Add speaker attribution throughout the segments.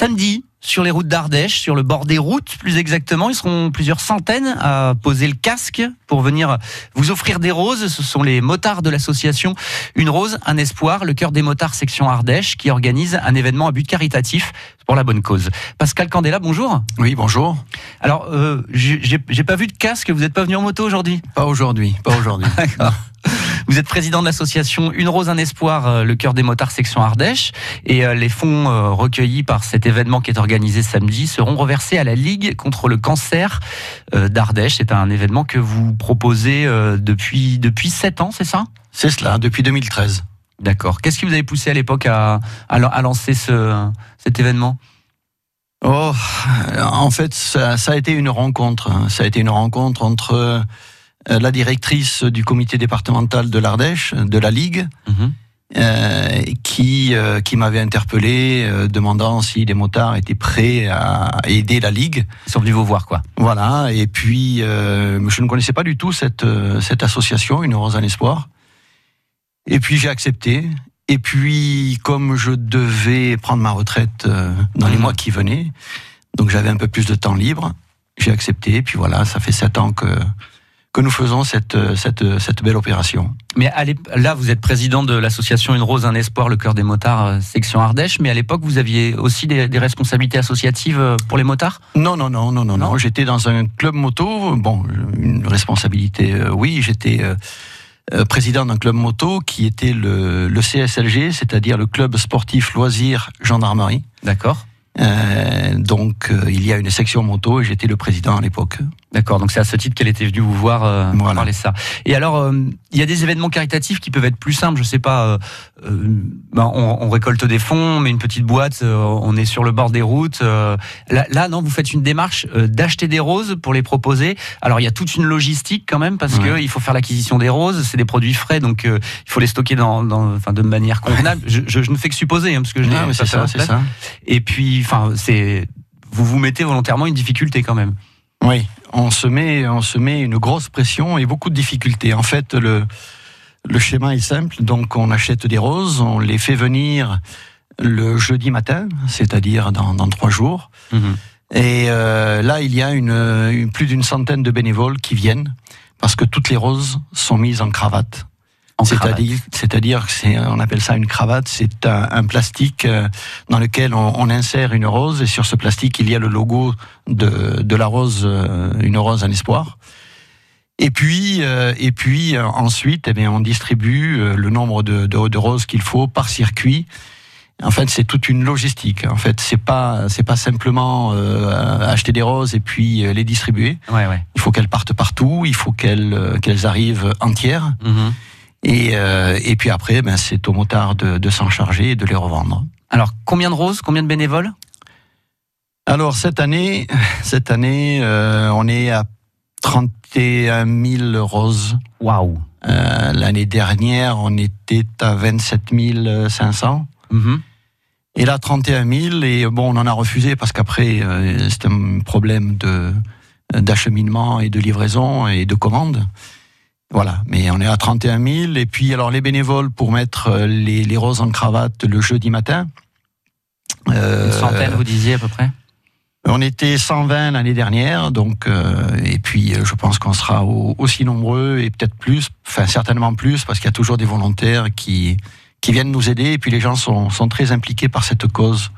Speaker 1: Samedi, sur les routes d'Ardèche, sur le bord des routes plus exactement. Ils seront plusieurs centaines à poser le casque pour venir vous offrir des roses. Ce sont les motards de l'association Une Rose, un espoir, le cœur des motards section Ardèche qui organise un événement à but caritatif pour la bonne cause. Pascal Candela, bonjour.
Speaker 2: Oui, bonjour.
Speaker 1: Alors, euh, j'ai pas vu de casque, vous n'êtes pas venu en moto aujourd'hui?
Speaker 2: Pas aujourd'hui, pas aujourd'hui.
Speaker 1: D'accord. Vous êtes président de l'association Une Rose, un Espoir, euh, le cœur des motards section Ardèche. Et euh, les fonds euh, recueillis par cet événement qui est organisé samedi seront reversés à la Ligue contre le cancer d'Ardèche. C'est un événement que vous proposez depuis, depuis 7 ans, c'est ça?
Speaker 2: C'est cela, depuis 2013.
Speaker 1: D'accord. Qu'est-ce qui vous avait poussé à l'époque à, à, lancer ce, cet événement?
Speaker 2: Oh, en fait, ça, ça, a été une rencontre. Hein. Ça a été une rencontre entre la directrice du comité départemental de l'Ardèche, de la Ligue, mhm. euh, qui, euh, qui m'avait interpellé demandant si les motards étaient prêts à aider la Ligue.
Speaker 1: Ils sont venus vous voir, quoi.
Speaker 2: Voilà, et puis je ne connaissais pas du tout cette, cette association, Une Rose en Espoir. Et puis j'ai accepté. Et puis, comme je devais prendre ma retraite dans les mhm. mois qui venaient, donc j'avais un peu plus de temps libre, j'ai accepté. Et puis voilà, ça fait sept ans que que nous faisons cette, cette, cette belle opération.
Speaker 1: Mais là, vous êtes président de l'association Une Rose, un Espoir, le cœur des motards, euh, section Ardèche. Mais à l'époque, vous aviez aussi des, responsabilités associatives euh, pour les motards?
Speaker 2: Non, non, non, non, non, non. J'étais dans un club moto. Bon, une responsabilité, euh, oui. J'étais président d'un club moto qui était le, le CSLG, c'est-à-dire le club sportif loisirs gendarmerie.
Speaker 1: D'accord.
Speaker 2: Euh, donc euh, il y a une section moto et j'étais le président à l'époque.
Speaker 1: D'accord, donc c'est à ce titre qu'elle était venue vous voir euh, parler ça. Et alors, euh, il y a des événements caritatifs qui peuvent être plus simples. Je sais pas, ben, on, on, récolte des fonds, on met une petite boîte, on est sur le bord des routes. Là, là, non, vous faites une démarche d'acheter des roses pour les proposer. Alors il y a toute une logistique quand même parce que il faut faire l'acquisition des roses, c'est des produits frais, donc il faut les stocker dans, dans enfin, de manière convenable. Je, je, je, ne fais que supposer hein, parce que je
Speaker 2: n'ai pas ça, c'est ça.
Speaker 1: Et puis enfin, c'est vous vous mettez volontairement une difficulté quand même.
Speaker 2: Oui, on se met, on se met une grosse pression et beaucoup de difficultés. En fait, le, le schéma est simple. Donc, on achète des roses, on les fait venir le jeudi matin, c'est-à-dire dans, trois jours. Mhm. Et euh, là, il y a une, plus d'une centaine de bénévoles qui viennent parce que toutes les roses sont mises en cravate. C'est-à-dire, c'est-à-dire, on appelle ça une cravate. C'est un, plastique euh, dans lequel on, insère une rose et sur ce plastique il y a le logo de, de la rose, euh, une rose en espoir. Et puis, euh, et puis ensuite, eh bien, on distribue le nombre de, de, de roses qu'il faut par circuit. En fait, c'est toute une logistique. En fait, c'est pas c'est pas simplement acheter des roses et puis les distribuer.
Speaker 1: Ouais, ouais.
Speaker 2: Il faut qu'elles partent partout. Il faut qu'elles qu'elles arrivent entières. Mm-hmm. Et, euh, et puis après, ben, c'est au motard de, de s'en charger et de les revendre.
Speaker 1: Alors, combien de roses, combien de bénévoles?
Speaker 2: Alors, cette année, cette année euh, on est à 31 000 roses.
Speaker 1: Waouh
Speaker 2: euh, L'année dernière, on était à 27 500. Mm Et là, 31 000. Et bon, on en a refusé parce qu'après, euh, c'est un problème de d'acheminement et de livraison et de commande. Voilà, mais on est à 31 000. Et puis, alors, les bénévoles pour mettre euh, les, les roses en cravate le jeudi matin.
Speaker 1: Euh, Une centaine, vous disiez à peu près?
Speaker 2: On était 120 l'année dernière, donc, euh, et puis je pense qu'on sera aussi nombreux et peut-être plus, enfin certainement plus, parce qu'il y a toujours des volontaires qui, qui viennent nous aider. Et puis les gens sont, sont très impliqués par cette cause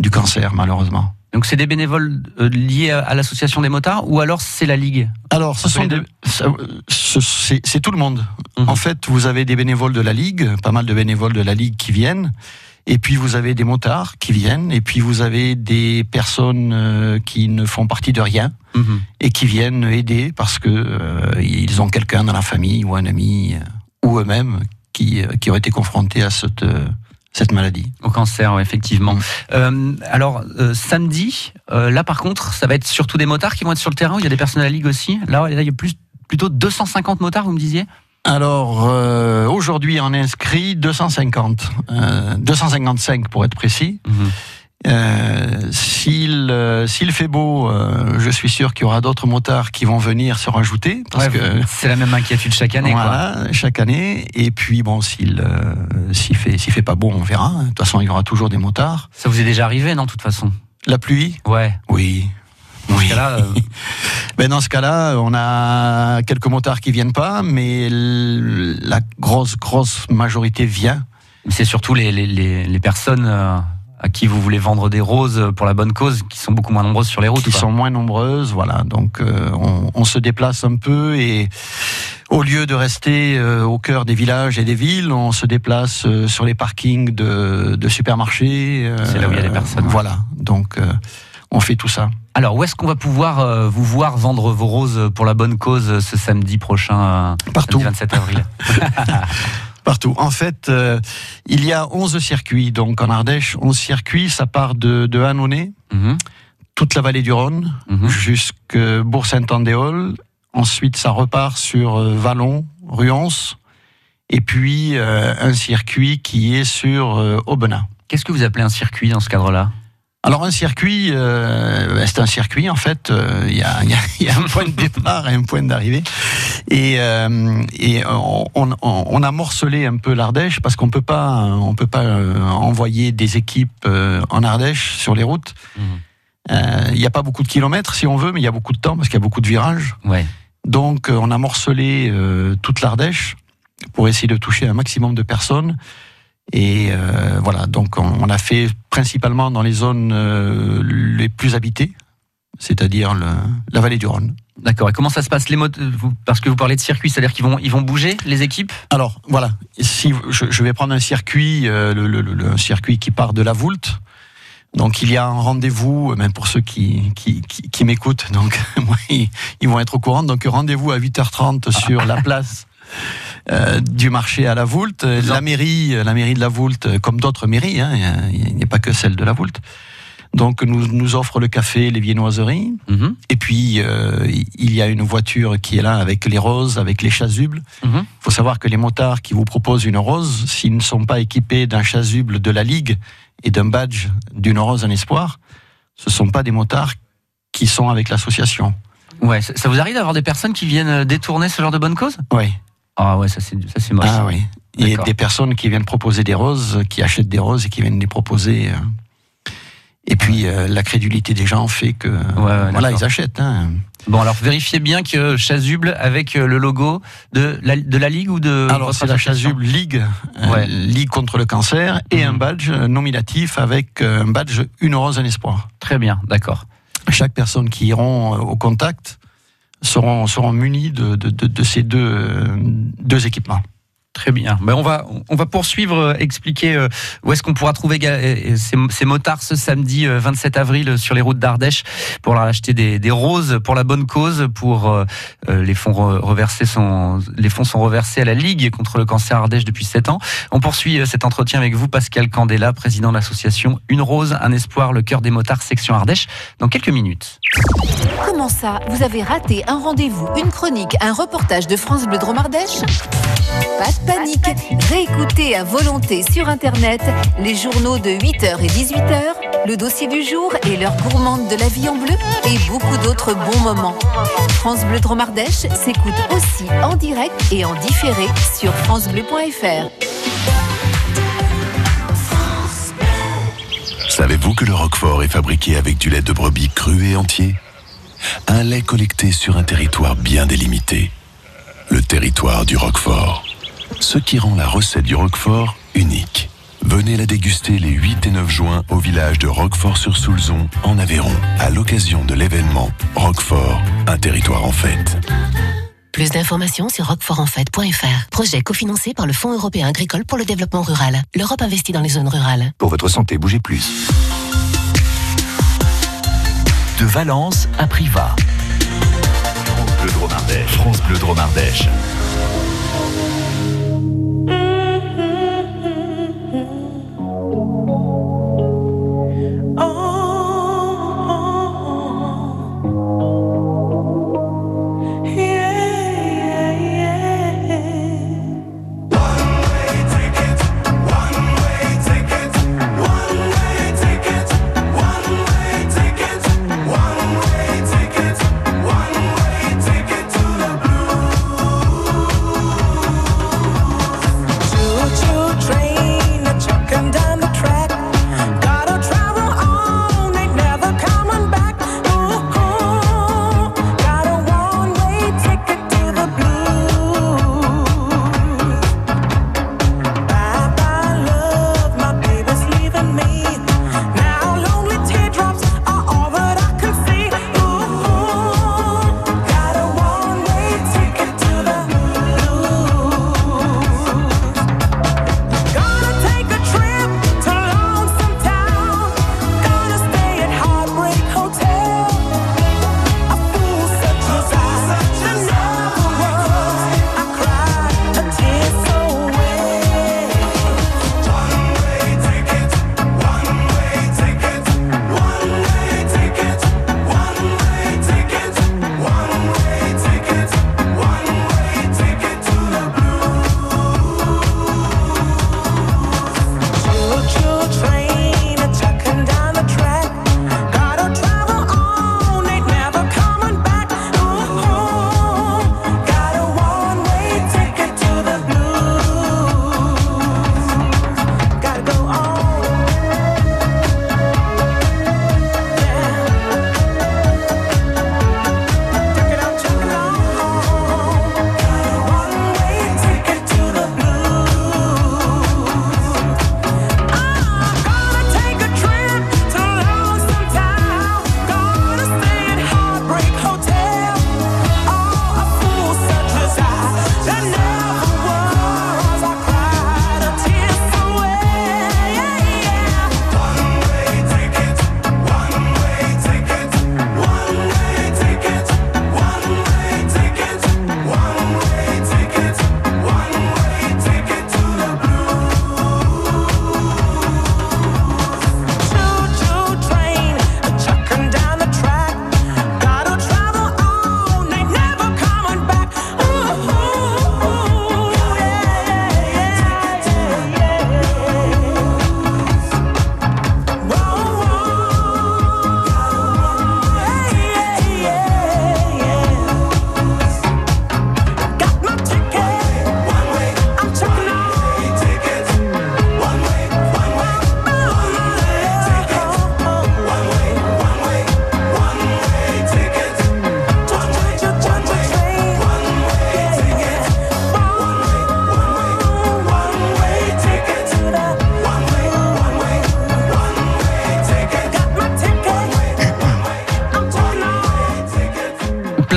Speaker 2: du cancer, malheureusement.
Speaker 1: Donc c'est des bénévoles euh, liés à l'association des motards ou alors c'est la ligue?
Speaker 2: Alors ce sont c'est tout le monde. Mhm. En fait, vous avez des bénévoles de la ligue, pas mal de bénévoles de la ligue qui viennent. Et puis vous avez des motards qui viennent, et puis vous avez des personnes euh, qui ne font partie de rien mhm. et qui viennent aider parce que euh, ils ont quelqu'un dans la famille ou un ami ou eux-mêmes qui, qui ont été confrontés à cette cette maladie.
Speaker 1: Au cancer, effectivement. Mm. Euh, alors, euh, samedi, euh, là par contre, ça va être surtout des motards qui vont être sur le terrain, il y a des personnes à la Ligue aussi? Là, il y a plus, plutôt 250 motards, vous me disiez?
Speaker 2: Alors aujourd'hui on inscrit 250, 255 pour être précis. Mm-hmm. s'il euh, s'il fait beau, euh, je suis sûr qu'il y aura d'autres motards qui vont venir se rajouter.
Speaker 1: Parce que c'est la même inquiétude chaque année.
Speaker 2: Voilà, chaque année. Et puis bon, s'il s'il fait s'il fait pas beau, on verra. De toute façon, il y aura toujours des motards.
Speaker 1: Ça vous est déjà arrivé, non, de toute façon?
Speaker 2: La pluie?
Speaker 1: Ouais.
Speaker 2: Oui.
Speaker 1: Dans ce cas-là,
Speaker 2: ben dans ce cas-là, on a quelques motards qui viennent pas, mais la grosse grosse majorité vient.
Speaker 1: C'est surtout les, les, les, personnes à qui vous voulez vendre des roses pour la bonne cause, qui sont beaucoup moins nombreuses sur les routes.
Speaker 2: Qui sont moins nombreuses, voilà. Donc euh, on, on, se déplace un peu et au lieu de rester euh, au cœur des villages et des villes, on se déplace euh, sur les parkings de, de supermarchés.
Speaker 1: C'est là où il y a des personnes.
Speaker 2: Voilà. Donc on fait tout ça.
Speaker 1: Alors, où est-ce qu'on va pouvoir vous voir vendre vos roses pour la bonne cause ce samedi prochain,
Speaker 2: Partout.
Speaker 1: Le 27 avril
Speaker 2: Partout. En fait, euh, il y a 11 circuits. Donc en Ardèche, 11 circuits. Ça part de, de Annonay, mhm. toute la vallée du Rhône, mhm. jusque Bourg-Saint-Andéol. Ensuite, ça repart sur euh, Vallon, Ruance. Et puis, euh, un circuit qui est sur Aubenas.
Speaker 1: Qu'est-ce que vous appelez un circuit dans ce cadre-là?
Speaker 2: Alors un circuit, euh, c'est un circuit en fait. Euh, il y, a, y, a, un point de départ et un point d'arrivée. Et, euh, et on, on, a morcelé un peu l'Ardèche parce qu'on peut pas, on peut pas envoyer des équipes en Ardèche sur les routes. Mmh. Il n'y a pas beaucoup de kilomètres si on veut, mais il y a beaucoup de temps parce qu'il y a beaucoup de virages.
Speaker 1: Ouais.
Speaker 2: Donc on a morcelé toute l'Ardèche pour essayer de toucher un maximum de personnes. Et euh, voilà, donc on, a fait principalement dans les zones euh, les plus habitées, c'est-à-dire la vallée du Rhône.
Speaker 1: D'accord. Et comment ça se passe les modes Parce que vous parlez de circuit, c'est-à-dire qu'ils vont, ils vont bouger les équipes?
Speaker 2: Alors voilà, si je, vais prendre un circuit, euh, le, circuit qui part de la Voulte. Donc il y a un rendez-vous, même pour ceux qui, qui, qui, m'écoutent, donc ils, ils, vont être au courant. Donc rendez-vous à 8h30 sur la place euh, du marché à la Voulte. La mairie, la mairie de la Voulte, comme d'autres mairies, hein, il n'y a pas que celle de la Voulte. Donc nous, nous offre le café, les viennoiseries. Mhm. Et puis euh, il y a une voiture qui est là avec les roses, avec les chasubles. Il mhm. faut savoir que les motards qui vous proposent une rose, s'ils ne sont pas équipés d'un chasuble de la Ligue et d'un badge d'une rose en espoir, ce ne sont pas des motards qui sont avec l'association.
Speaker 1: Ouais, ça vous arrive d'avoir des personnes qui viennent détourner ce genre de bonne cause
Speaker 2: Oui.
Speaker 1: Ah ouais, ça c'est moche.
Speaker 2: Ah oui. Il y a des personnes qui viennent proposer des roses, qui achètent des roses et qui viennent les proposer. Euh. Et puis euh, la crédulité des gens fait que voilà ils achètent. Hein.
Speaker 1: Bon alors vérifiez bien que chasuble avec euh, le logo de la, de la ligue ou de
Speaker 2: alors c'est la chasuble ligue ligue contre le cancer et mhm. un badge nominatif avec un badge une rose un espoir.
Speaker 1: Très bien d'accord.
Speaker 2: Chaque personne qui iront au contact seront, seront munis de, de, de, ces deux, deux équipements.
Speaker 1: Très bien. Ben on va on va poursuivre, euh, expliquer euh, où est-ce qu'on pourra trouver euh, ces, motards ce samedi 27 avril sur les routes d'Ardèche pour leur acheter des, roses pour la bonne cause. Pour les fonds sont reversés à la Ligue contre le cancer Ardèche depuis 7 ans. On poursuit cet entretien avec vous, Pascal Candela, président de l'association Une Rose, un espoir, le cœur des motards section Ardèche. Dans quelques minutes.
Speaker 3: Comment ça? Vous avez raté un rendez-vous, une chronique, un reportage de France Bleu Dromardèche Pas panique. Réécoutez à volonté sur Internet les journaux de 8h et 18h, le dossier du jour et l'heure gourmande de la vie en bleu et beaucoup d'autres bons moments. France Bleu Dromardèche s'écoute aussi en direct et en différé sur francebleu.fr.
Speaker 4: Savez-vous que le Roquefort est fabriqué avec du lait de brebis cru et entier? Un lait collecté sur un territoire bien délimité. Le territoire du Roquefort ce qui rend la recette du Roquefort unique. Venez la déguster les 8 et 9 juin au village de Roquefort-sur-Soulzon, en Aveyron, à l'occasion de l'événement Roquefort, un territoire en fête.
Speaker 5: Plus d'informations sur roquefortenfête.fr. Projet cofinancé par le Fonds européen agricole pour le développement rural. L'Europe investit dans les zones rurales.
Speaker 6: Pour votre santé, bougez plus. De Valence à Privas. France Bleu Dromardèche. France Bleu Dromardèche.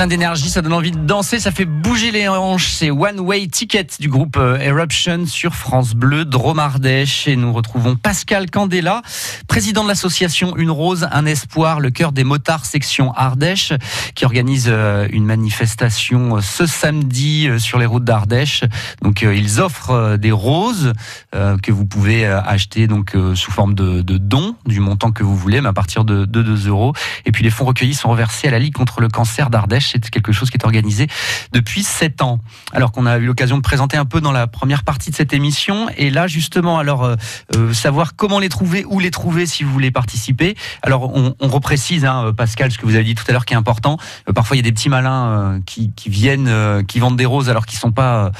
Speaker 1: Plein d'énergie, ça donne envie de danser, ça fait bouger les hanches. C'est One Way Ticket du groupe euh, Eruption sur France Bleu, Drôme Ardèche. Et nous retrouvons Pascal Candela, président de l'association Une Rose, un Espoir, le cœur des motards section Ardèche, qui organise euh, une manifestation euh, ce samedi sur les routes d'Ardèche. Donc ils offrent des roses que vous pouvez acheter donc sous forme de, dons du montant que vous voulez, mais à partir de, de 2 euros. Et puis les fonds recueillis sont reversés à la Ligue contre le cancer d'Ardèche. C'est quelque chose qui est organisé depuis 7 ans. Alors qu'on a eu l'occasion de présenter un peu dans la première partie de cette émission. Et là, justement, alors euh, euh, savoir comment les trouver, où les trouver si vous voulez participer. Alors on, reprécise, hein, Pascal, ce que vous avez dit tout à l'heure qui est important. Euh, parfois, il y a des petits malins qui, viennent, qui vendent des roses alors qu'ils sont pas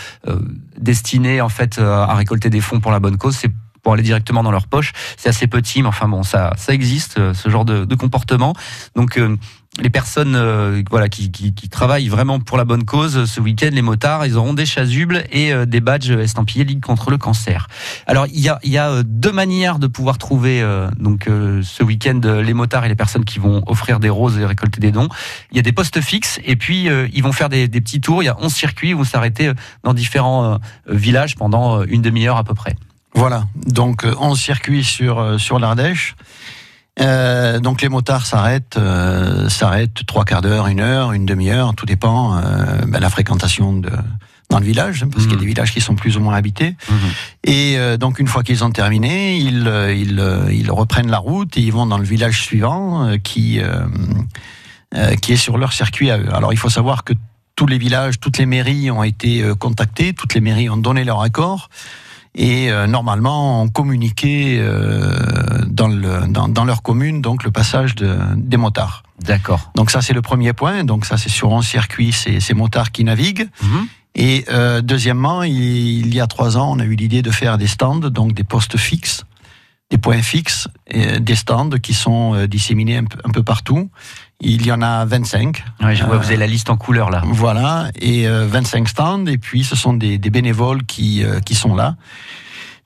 Speaker 1: destinés en fait à récolter des fonds pour la bonne cause. C'est pour aller directement dans leur poche. C'est assez petit, mais enfin bon, ça, ça existe, ce genre de, de comportement. Donc les personnes euh, voilà qui, qui, qui, travaillent vraiment pour la bonne cause ce week-end, les motards, ils auront des chasubles et euh, des badges estampillés Ligue contre le cancer. Alors il y a, y a euh, deux manières de pouvoir trouver donc ce week-end les motards et les personnes qui vont offrir des roses et récolter des dons. Il y a des postes fixes et puis ils vont faire des, des, petits tours. Il y a 11 circuits où vont s'arrêter dans différents villages pendant une demi-heure à peu près.
Speaker 2: Voilà, donc 11 circuits sur, sur l'Ardèche. Euh, donc les motards s'arrêtent, euh, s'arrêtent trois quarts d'heure, une heure, une demi-heure, tout dépend euh, ben, la fréquentation de dans le village, parce qu'il y a mhm. des villages qui sont plus ou moins habités. Mhm. Et euh, donc une fois qu'ils ont terminé, ils, euh, ils, euh, ils, reprennent la route et ils vont dans le village suivant qui qui est sur leur circuit à eux. Alors il faut savoir que tous les villages, toutes les mairies ont été contactées, toutes les mairies ont donné leur accord et euh, normalement ont communiqué euh, dans, le, dans, dans, leur commune donc le passage de, des motards.
Speaker 1: D'accord.
Speaker 2: Donc ça c'est le premier point. Donc ça c'est sur un circuit, c'est ces motards qui naviguent. Mhm. Et euh, deuxièmement, il, il, y a trois ans, on a eu l'idée de faire des stands, donc des postes fixes, des points fixes, et des stands qui sont euh, disséminés un peu, un peu partout il y en a 25.
Speaker 1: Ouais, je vois, vous avez la liste en couleur là.
Speaker 2: Voilà, et 25 euh, stands, et puis ce sont des, des bénévoles qui, euh, qui sont là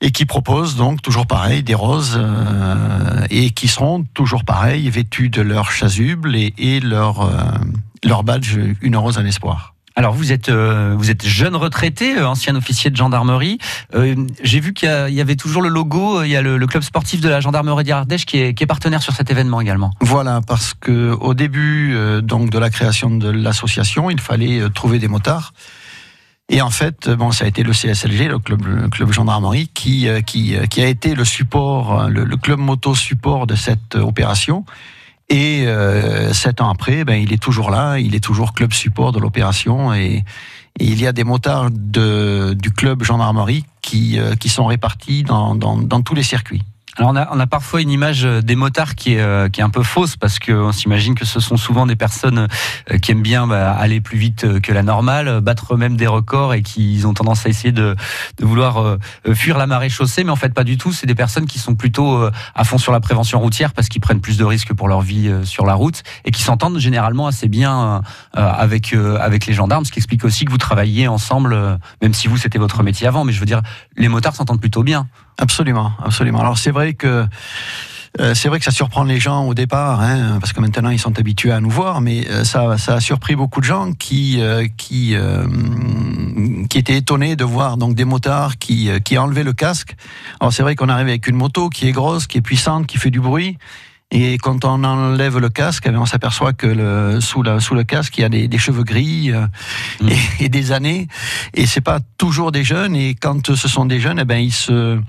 Speaker 2: et qui proposent donc toujours pareil des roses euh, et qui seront toujours pareil vêtus de leur chasuble et, et leur, leur badge Une rose un espoir.
Speaker 1: Alors vous êtes euh, vous êtes jeune retraité, euh, ancien officier de gendarmerie. Euh, j'ai vu qu'il y, avait toujours le logo. Il y a le, club sportif de la gendarmerie d'Ardèche qui est, qui est partenaire sur cet événement également.
Speaker 2: Voilà, parce que au début donc de la création de l'association, il fallait trouver des motards. Et en fait, bon, ça a été le CSLG, le club, le club gendarmerie, qui, qui, qui a été le support, le, le club moto support de cette opération. Et euh, sept ans après, ben, il est toujours là, il est toujours club support de l'opération et, il y a des motards de, du club gendarmerie qui, euh, qui sont répartis dans, dans, dans tous les circuits.
Speaker 1: Alors on a, on a parfois une image euh, des motards qui est, euh, qui est un peu fausse parce qu'on s'imagine que ce sont souvent des personnes euh, qui aiment bien bah, aller plus vite que la normale, battre même des records et qui ont tendance à essayer de, de vouloir fuir la marée chaussée, mais en fait pas du tout. C'est des personnes qui sont plutôt à fond sur la prévention routière parce qu'ils prennent plus de risques pour leur vie sur la route et qui s'entendent généralement assez bien avec avec les gendarmes, ce qui explique aussi que vous travaillez ensemble, même si vous c'était votre métier avant, mais je veux dire les motards s'entendent plutôt bien.
Speaker 2: Absolument, absolument. Alors c'est vrai que euh, c'est vrai que ça surprend les gens au départ, hein, parce que maintenant ils sont habitués à nous voir, mais euh, ça, ça a surpris beaucoup de gens qui euh, qui qui étaient étonnés de voir donc des motards qui qui enlevaient le casque. Alors c'est vrai qu'on arrive avec une moto qui est grosse, qui est puissante, qui fait du bruit. Et quand on enlève le casque, eh on s'aperçoit que le, sous, la, sous le casque, il y a des, des cheveux gris mmh. et, et, des années. Et c'est pas toujours des jeunes. Et quand ce sont des jeunes, eh ben ils se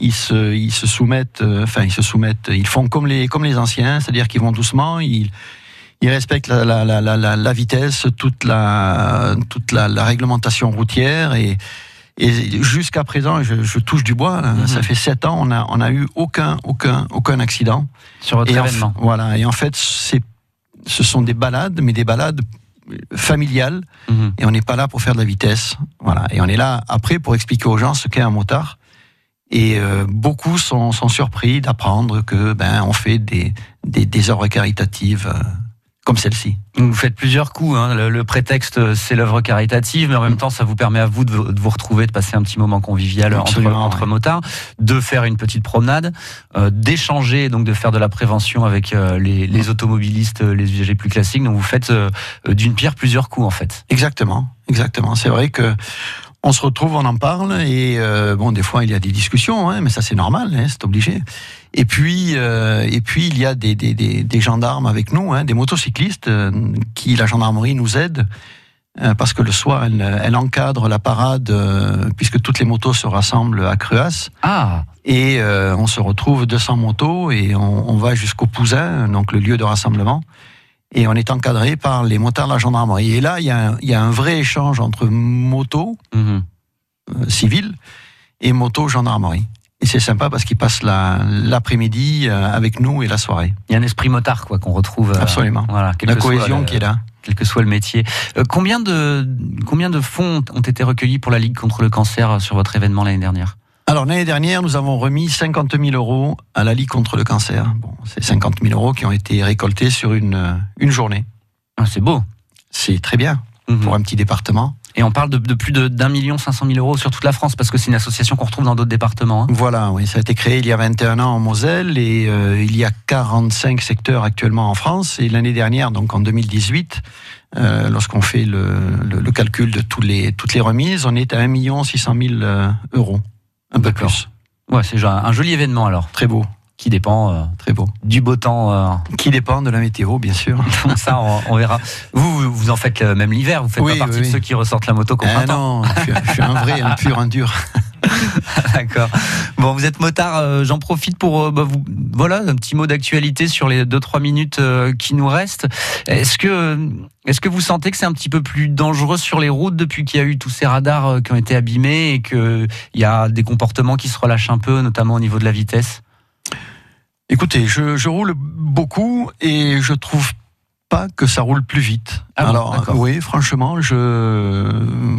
Speaker 2: ils se, ils se soumettent, euh, enfin ils se soumettent, ils font comme les, comme les anciens, c'est-à-dire qu'ils vont doucement, ils, ils respectent la, la, la, la, la vitesse, toute la, toute la, réglementation routière et, et jusqu'à présent, je, je, touche du bois. Mhm. Ça fait sept ans, on a, on a eu aucun, aucun, aucun accident.
Speaker 1: Sur votre événement.
Speaker 2: voilà. Et en fait, c'est, ce sont des balades, mais des balades familiales. Mhm. Et on n'est pas là pour faire de la vitesse. Voilà. Et on est là après pour expliquer aux gens ce qu'est un motard. Et euh, beaucoup sont, sont surpris d'apprendre que ben on fait des, des, des œuvres caritatives. Euh, comme celle-ci.
Speaker 1: Vous faites plusieurs coups. Hein. Le, prétexte, c'est l'œuvre caritative, mais en même temps, ça vous permet à vous de, vous retrouver, de passer un petit moment convivial entre, entre motards, de faire une petite promenade, euh, d'échanger, donc de faire de la prévention avec euh, les, les, automobilistes, les usagers plus classiques. Donc vous faites euh, d'une pierre plusieurs coups, en fait.
Speaker 2: Exactement, exactement. C'est vrai que on se retrouve, on en parle, et bon, des fois il y a des discussions, hein, mais ça c'est normal, hein, c'est obligé. Et puis, euh, et puis il y a des, des, des, des gendarmes avec nous, hein, des motocyclistes euh, qui la gendarmerie nous aide euh, parce que le soir elle, elle encadre la parade puisque toutes les motos se rassemblent à Cruas.
Speaker 1: Ah.
Speaker 2: Et on se retrouve 200 motos et on, on va jusqu'au Pouzin, donc le lieu de rassemblement. Et on est encadré par les motards de la gendarmerie. Et là, il y a un, il y a un vrai échange entre motos mmh. civiles et motos gendarmerie. Et c'est sympa parce qu'ils passent l'après-midi euh, avec nous et la soirée.
Speaker 1: Il y a un esprit motard quoi qu'on retrouve. Euh,
Speaker 2: Absolument. Voilà, la cohésion qui est là.
Speaker 1: Quel que soit le métier. Euh, combien, de, combien de fonds ont été recueillis pour la Ligue contre le cancer sur votre événement l'année dernière?
Speaker 2: Alors l'année dernière, nous avons remis 50 000 euros à la Ligue contre le cancer. Bon, c'est 50 000 euros qui ont été récoltés sur une, une journée.
Speaker 1: Ah, c'est beau.
Speaker 2: C'est très bien mhm. pour un petit département.
Speaker 1: Et on parle de, plus d'un million cinq cent mille euros sur toute la France parce que c'est une association qu'on retrouve dans d'autres départements. Hein.
Speaker 2: Voilà, oui, ça a été créé il y a 21 ans en Moselle et euh, il y a 45 secteurs actuellement en France. Et l'année dernière, donc en 2018, euh, lorsqu'on fait le, le, calcul de tous les, toutes les remises, on est à 1 million 600 000 euh, euros, un peu plus.
Speaker 1: Ouais, c'est un joli événement alors.
Speaker 2: Très beau.
Speaker 1: Qui dépend euh,
Speaker 2: très beau.
Speaker 1: du beau temps
Speaker 2: euh. qui dépend de la météo bien sûr.
Speaker 1: Ça on, verra. Vous, vous en faites même l'hiver vous faites pas partie de ceux qui ressortent la moto comme
Speaker 2: ah non je suis, un vrai un pur un dur
Speaker 1: D'accord. Bon, vous êtes motard. Euh, j'en profite pour bah, vous. Voilà, un petit mot d'actualité sur les 2-3 minutes qui nous restent. Est-ce que, est-ce que vous sentez que c'est un petit peu plus dangereux sur les routes depuis qu'il y a eu tous ces radars qui ont été abîmés et qu'il y a des comportements qui se relâchent un peu, notamment au niveau de la vitesse?
Speaker 2: Écoutez, je, roule beaucoup et je trouve pas que ça roule plus vite.
Speaker 1: Ah Alors
Speaker 2: oui, franchement, je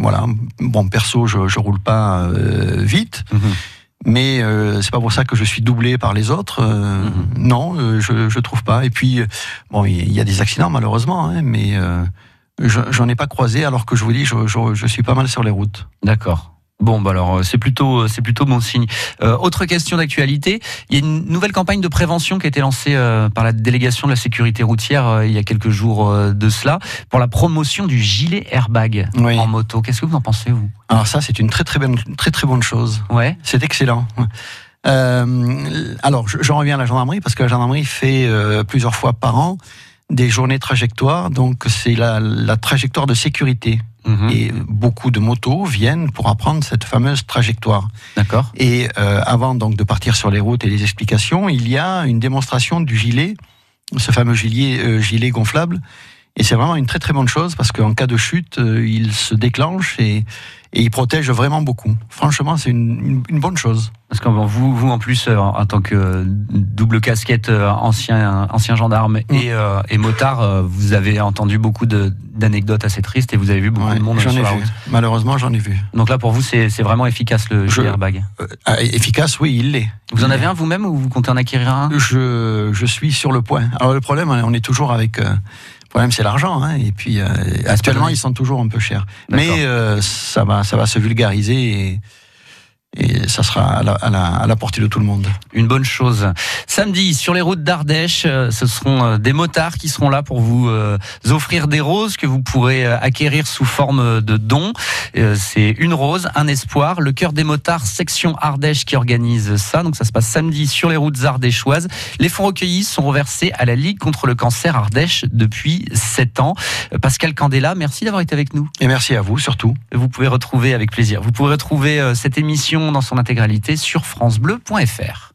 Speaker 2: voilà, bon perso, je, je roule pas euh, vite. Mhm. Mais euh, c'est pas pour ça que je suis doublé par les autres. Euh, mhm. Non, je, je trouve pas. Et puis bon, il y a des accidents malheureusement, hein, mais j'en ai pas croisé. Alors que je vous dis, je, je suis pas mal sur les routes.
Speaker 1: D'accord. Bon, bah alors euh, c'est plutôt euh, c'est plutôt bon signe. Euh, autre question d'actualité, il y a une nouvelle campagne de prévention qui a été lancée par la délégation de la sécurité routière il y a quelques jours de cela pour la promotion du gilet airbag en moto. Qu'est-ce que vous en pensez vous?
Speaker 2: Alors ça c'est une très très bonne très très bonne chose.
Speaker 1: Ouais.
Speaker 2: C'est excellent. alors je, reviens à la gendarmerie parce que la gendarmerie fait plusieurs fois par an des journées trajectoires. Donc c'est la, la trajectoire de sécurité Mhm. Et beaucoup de motos viennent pour apprendre cette fameuse trajectoire.
Speaker 1: D'accord.
Speaker 2: Et euh, avant donc de partir sur les routes et les explications, il y a une démonstration du gilet, ce fameux gilet, euh, gilet gonflable. Et c'est vraiment une très très bonne chose parce qu'en cas de chute, euh, il se déclenche et, et il protège vraiment beaucoup. Franchement, c'est une, une, bonne chose.
Speaker 1: Parce que vous, vous en plus, euh, en tant que double casquette euh, ancien, ancien gendarme et, mm. euh, et motard, vous avez entendu beaucoup d'anecdotes assez tristes et vous avez vu beaucoup de monde
Speaker 2: sur la route. Malheureusement, j'en ai vu.
Speaker 1: Donc là, pour vous, c'est vraiment efficace le je, airbag
Speaker 2: ah, Efficace, oui, il l'est.
Speaker 1: Vous en avez un vous-même ou vous comptez en acquérir un?
Speaker 2: Je, je suis sur le point. Alors le problème, on est toujours avec problème, c'est l'argent. Hein, et puis, euh, actuellement, ils sont toujours un peu chers. Mais euh, ça, va, ça va se vulgariser et, et ça sera à la, à, la, portée de tout le monde.
Speaker 1: Une bonne chose. Samedi, sur les routes d'Ardèche, euh, ce seront euh, des motards qui seront là pour vous euh, offrir des roses que vous pourrez acquérir sous forme de dons. C'est une rose, un espoir. Le cœur des motards, section Ardèche, qui organise ça. Donc ça se passe samedi sur les routes ardéchoises. Les fonds recueillis sont reversés à la Ligue contre le cancer Ardèche depuis 7 ans. Pascal Candela, merci d'avoir été avec nous.
Speaker 2: Et merci à vous surtout.
Speaker 1: Vous pouvez retrouver avec plaisir. Vous pouvez retrouver cette émission dans son intégralité sur francebleu.fr.